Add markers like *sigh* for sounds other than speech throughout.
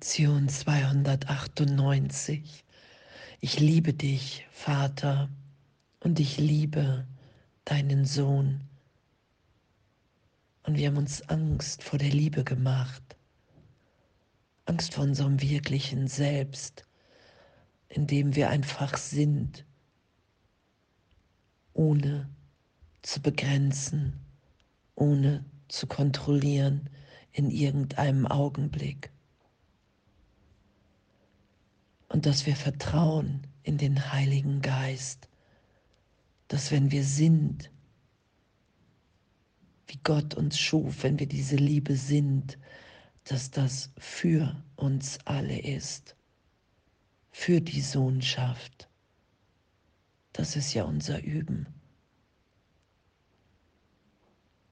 Lektion 298. Ich liebe dich, Vater, und ich liebe deinen Sohn. Und wir haben uns Angst vor der Liebe gemacht. Angst vor unserem wirklichen Selbst, in dem wir einfach sind, ohne zu begrenzen, ohne zu kontrollieren in irgendeinem Augenblick. Und dass wir vertrauen in den Heiligen Geist, dass wenn wir sind, wie Gott uns schuf, wenn wir diese Liebe sind, dass das für uns alle ist, für die Sohnschaft. Das ist ja unser Üben.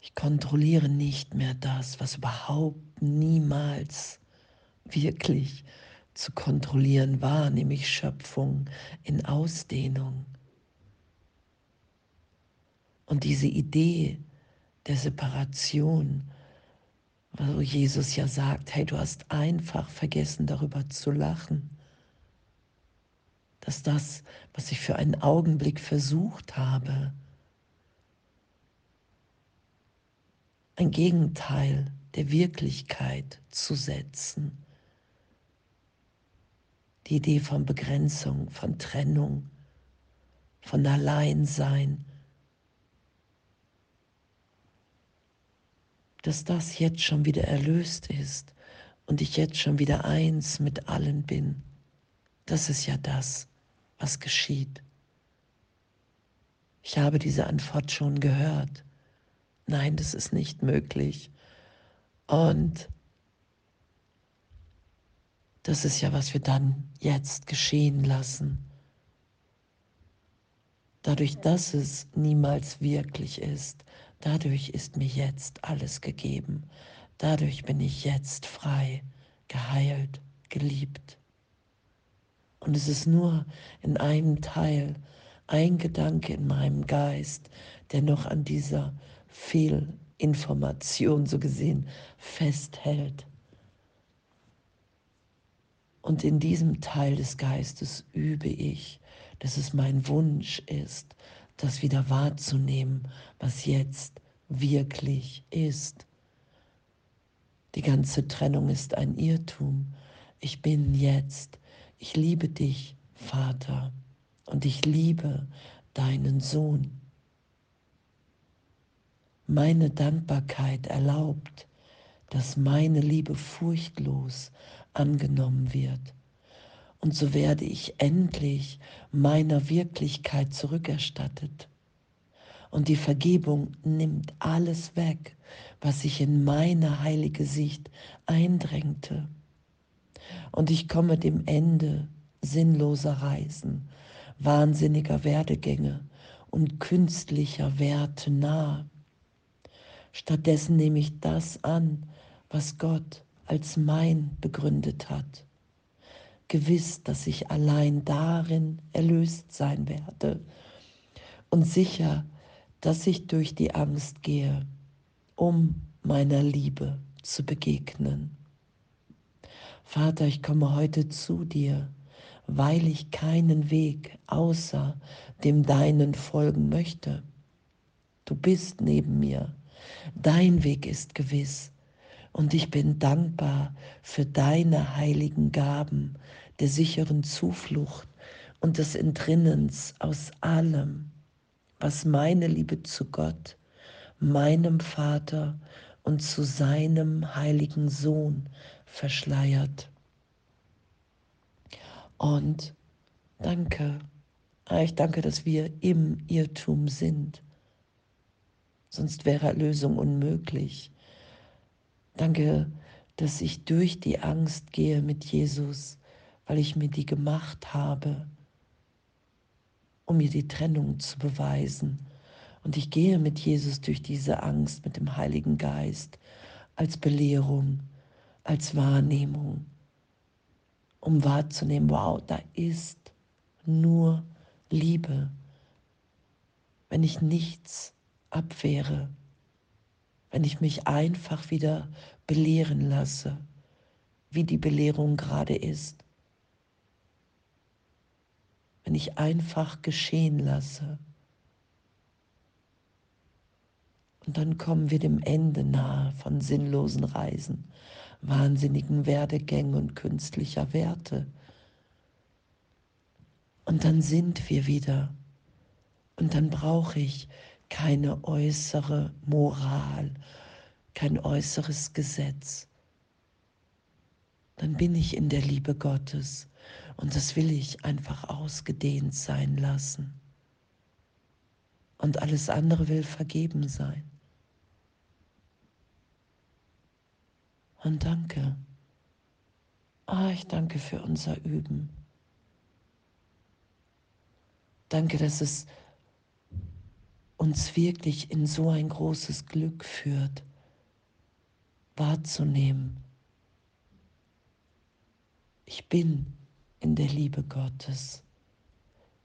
Ich kontrolliere nicht mehr das, was überhaupt niemals wirklich zu kontrollieren war, nämlich Schöpfung in Ausdehnung. Und diese Idee der Separation, wo Jesus ja sagt, hey, du hast einfach vergessen darüber zu lachen, dass das, was ich für einen Augenblick versucht habe, ein Gegenteil der Wirklichkeit zu setzen. Die Idee von Begrenzung, von Trennung, von Alleinsein, dass das jetzt schon wieder erlöst ist und ich jetzt schon wieder eins mit allen bin. Das ist ja das, was geschieht. Ich habe diese Antwort schon gehört nein, das ist nicht möglich. Und das ist ja, was wir dann jetzt geschehen lassen. Dadurch, dass es niemals wirklich ist, dadurch ist mir jetzt alles gegeben. Dadurch bin ich jetzt frei, geheilt, geliebt. Und es ist nur in einem Teil, ein Gedanke in meinem Geist, der noch an dieser Fehlinformation so gesehen festhält. Und in diesem Teil des Geistes übe ich, dass es mein Wunsch ist, das wieder wahrzunehmen, was jetzt wirklich ist. Die ganze Trennung ist ein Irrtum. Ich bin jetzt. Ich liebe dich, Vater, und ich liebe deinen Sohn meine Dankbarkeit erlaubt, dass meine Liebe furchtlos angenommen wird. Und so werde ich endlich meiner Wirklichkeit zurückerstattet. Und die Vergebung nimmt alles weg, was sich in meine heilige Sicht eindrängte. Und ich komme dem Ende sinnloser Reisen, wahnsinniger Werdegänge und künstlicher Werte nahe. Stattdessen nehme ich das an, was Gott als mein begründet hat. Gewiss, dass ich allein darin erlöst sein werde und sicher, dass ich durch die Angst gehe, um meiner Liebe zu begegnen. Vater, ich komme heute zu dir, weil ich keinen Weg außer dem deinen folgen möchte. Du bist neben mir Dein Weg ist gewiss und ich bin dankbar für deine heiligen Gaben der sicheren Zuflucht und des Entrinnens aus allem, was meine Liebe zu Gott, meinem Vater und zu seinem heiligen Sohn verschleiert. Und danke, ich danke, dass wir im Irrtum sind sonst wäre Erlösung unmöglich. Danke, dass ich durch die Angst gehe mit Jesus, weil ich mir die gemacht habe, um mir die Trennung zu beweisen. Und ich gehe mit Jesus durch diese Angst, mit dem Heiligen Geist, als Belehrung, als Wahrnehmung, um wahrzunehmen, wow, da ist nur Liebe. Wenn ich nichts abwehre, wenn ich mich einfach wieder belehren lasse, wie die Belehrung gerade ist. Wenn ich einfach geschehen lasse. Und dann kommen wir dem Ende nahe von sinnlosen Reisen, wahnsinnigen Werdegängen und künstlicher Werte. Und dann sind wir wieder. Und dann brauche ich keine äußere Moral, kein äußeres Gesetz. Dann bin ich in der Liebe Gottes und das will ich einfach ausgedehnt sein lassen. Und alles andere will vergeben sein. Und danke. Ah, ich danke für unser Üben. Danke, dass es uns wirklich in so ein großes Glück führt, wahrzunehmen. Ich bin in der Liebe Gottes.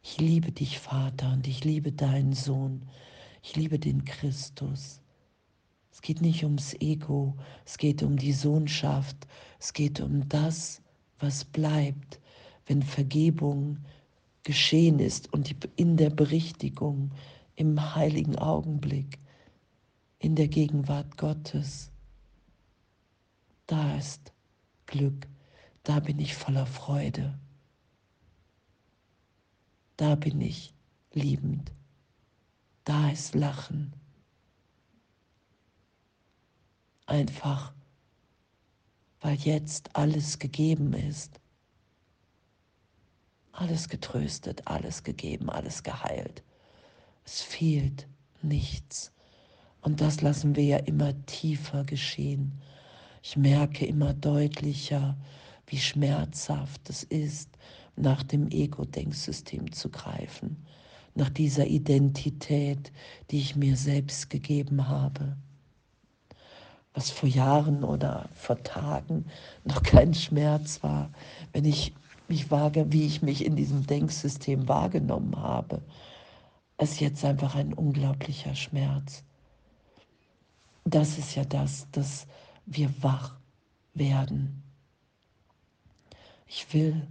Ich liebe dich, Vater, und ich liebe deinen Sohn. Ich liebe den Christus. Es geht nicht ums Ego, es geht um die Sohnschaft, es geht um das, was bleibt, wenn Vergebung geschehen ist und in der Berichtigung im heiligen Augenblick, in der Gegenwart Gottes. Da ist Glück, da bin ich voller Freude, da bin ich liebend, da ist Lachen. Einfach, weil jetzt alles gegeben ist. Alles getröstet, alles gegeben, alles geheilt. Es fehlt nichts. Und das lassen wir ja immer tiefer geschehen. Ich merke immer deutlicher, wie schmerzhaft es ist, nach dem Ego-Denksystem zu greifen, nach dieser Identität, die ich mir selbst gegeben habe. Was vor Jahren oder vor Tagen noch *laughs* kein Schmerz war, wenn ich mich wage, wie ich mich in diesem Denksystem wahrgenommen habe ist jetzt einfach ein unglaublicher Schmerz. Das ist ja das, dass wir wach werden. Ich will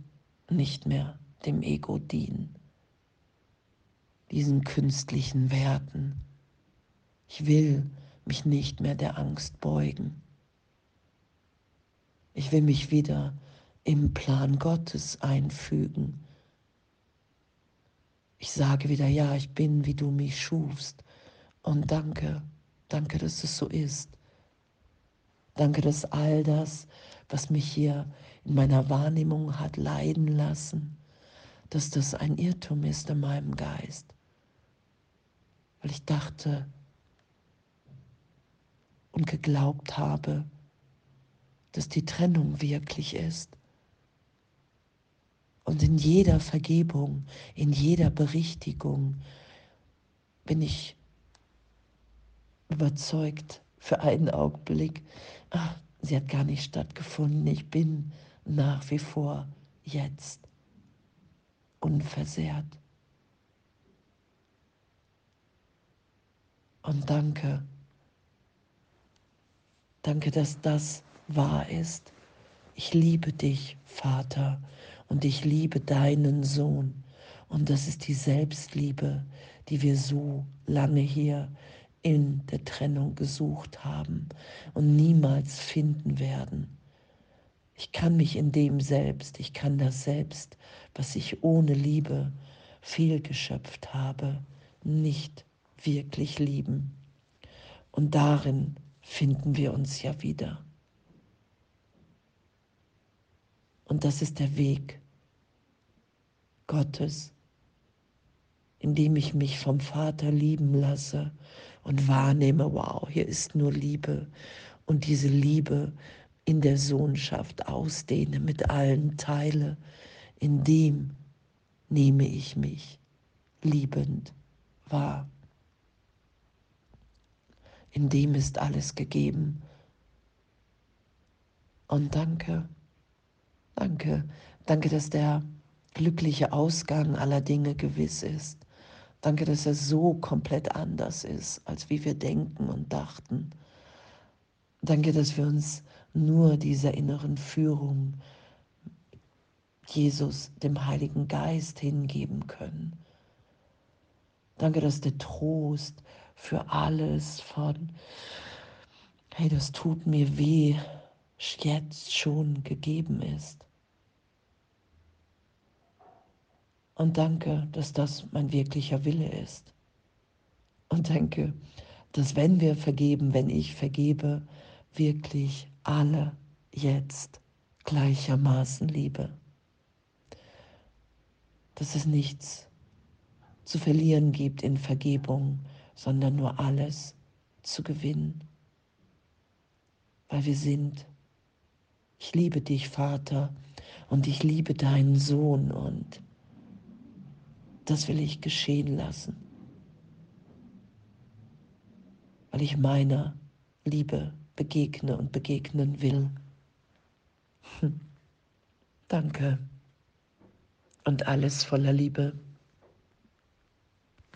nicht mehr dem Ego dienen, diesen künstlichen Werten. Ich will mich nicht mehr der Angst beugen. Ich will mich wieder im Plan Gottes einfügen ich sage wieder, ja, ich bin, wie du mich schufst. Und danke, danke, dass es so ist. Danke, dass all das, was mich hier in meiner Wahrnehmung hat leiden lassen, dass das ein Irrtum ist in meinem Geist. Weil ich dachte und geglaubt habe, dass die Trennung wirklich ist. Und in jeder Vergebung, in jeder Berichtigung bin ich überzeugt für einen Augenblick, ach, sie hat gar nicht stattgefunden. Ich bin nach wie vor jetzt unversehrt. Und danke, danke, dass das wahr ist. Ich liebe dich, Vater und ich liebe deinen Sohn. Und das ist die Selbstliebe, die wir so lange hier in der Trennung gesucht haben und niemals finden werden. Ich kann mich in dem selbst, ich kann das selbst, was ich ohne Liebe fehlgeschöpft habe, nicht wirklich lieben. Und darin finden wir uns ja wieder. Und das ist der Weg, Gottes, indem ich mich vom Vater lieben lasse und wahrnehme, wow, hier ist nur Liebe und diese Liebe in der Sohnschaft ausdehne, mit allen teile, in dem nehme ich mich liebend wahr. In dem ist alles gegeben. Und danke, danke, danke, dass der glückliche Ausgang aller Dinge gewiss ist. Danke, dass er so komplett anders ist, als wie wir denken und dachten. Danke, dass wir uns nur dieser inneren Führung Jesus, dem Heiligen Geist hingeben können. Danke, dass der Trost für alles von, hey, das tut mir weh, jetzt schon gegeben ist. Und danke, dass das mein wirklicher Wille ist. Und danke, dass wenn wir vergeben, wenn ich vergebe, wirklich alle jetzt gleichermaßen liebe. Dass es nichts zu verlieren gibt in Vergebung, sondern nur alles zu gewinnen. Weil wir sind. Ich liebe dich, Vater, und ich liebe deinen Sohn, und das will ich geschehen lassen, weil ich meiner Liebe begegne und begegnen will. Hm. Danke und alles voller Liebe.